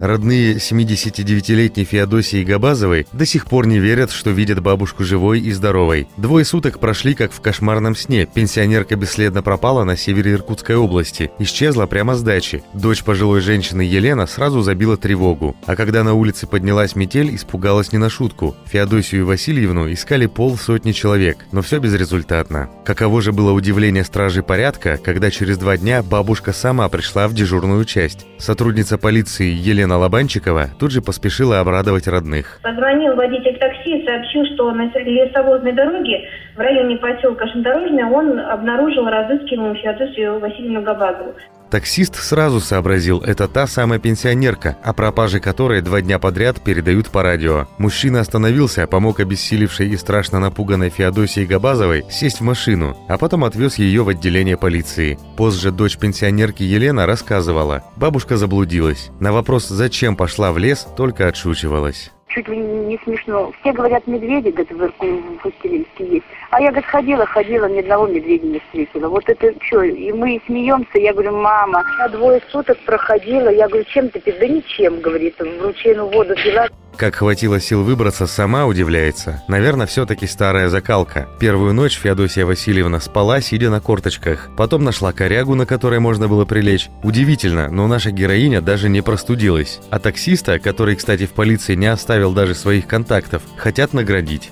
Родные 79-летней Феодосии Габазовой до сих пор не верят, что видят бабушку живой и здоровой. Двое суток прошли как в кошмарном сне. Пенсионерка бесследно пропала на севере Иркутской области. Исчезла прямо с дачи. Дочь пожилой женщины Елена сразу забила тревогу. А когда на улице поднялась метель, испугалась не на шутку. Феодосию Васильевну искали полсотни человек, но все безрезультатно. Каково же было удивление стражи порядка, когда через два дня бабушка сама пришла в дежурную часть. Сотрудница полиции Елена Лобанчикова тут же поспешила обрадовать родных. Позвонил водитель такси и сообщил, что на лесовозной дороге в районе поселка Шандорожный он обнаружил разыскиваемую Феодосию Васильевну Габазову. Таксист сразу сообразил, это та самая пенсионерка, о пропаже которой два дня подряд передают по радио. Мужчина остановился, помог обессилевшей и страшно напуганной Феодосии Габазовой сесть в машину, а потом отвез ее в отделение полиции. Позже дочь пенсионерки Елена рассказывала, бабушка заблудилась. На вопрос, зачем пошла в лес, только отшучивалась чуть ли не смешно. Все говорят, медведи, говорит, в в Устилинске есть. А я, говорит, ходила, ходила, ни одного медведя не встретила. Вот это что? И мы смеемся, я говорю, мама, я двое суток проходила, я говорю, чем ты? Да ничем, говорит, в ручейную воду пила. Как хватило сил выбраться, сама удивляется. Наверное, все-таки старая закалка. Первую ночь Феодосия Васильевна спала, сидя на корточках. Потом нашла корягу, на которой можно было прилечь. Удивительно, но наша героиня даже не простудилась. А таксиста, который, кстати, в полиции не оставил даже своих контактов, хотят наградить.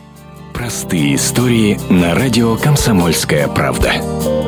Простые истории на радио «Комсомольская правда».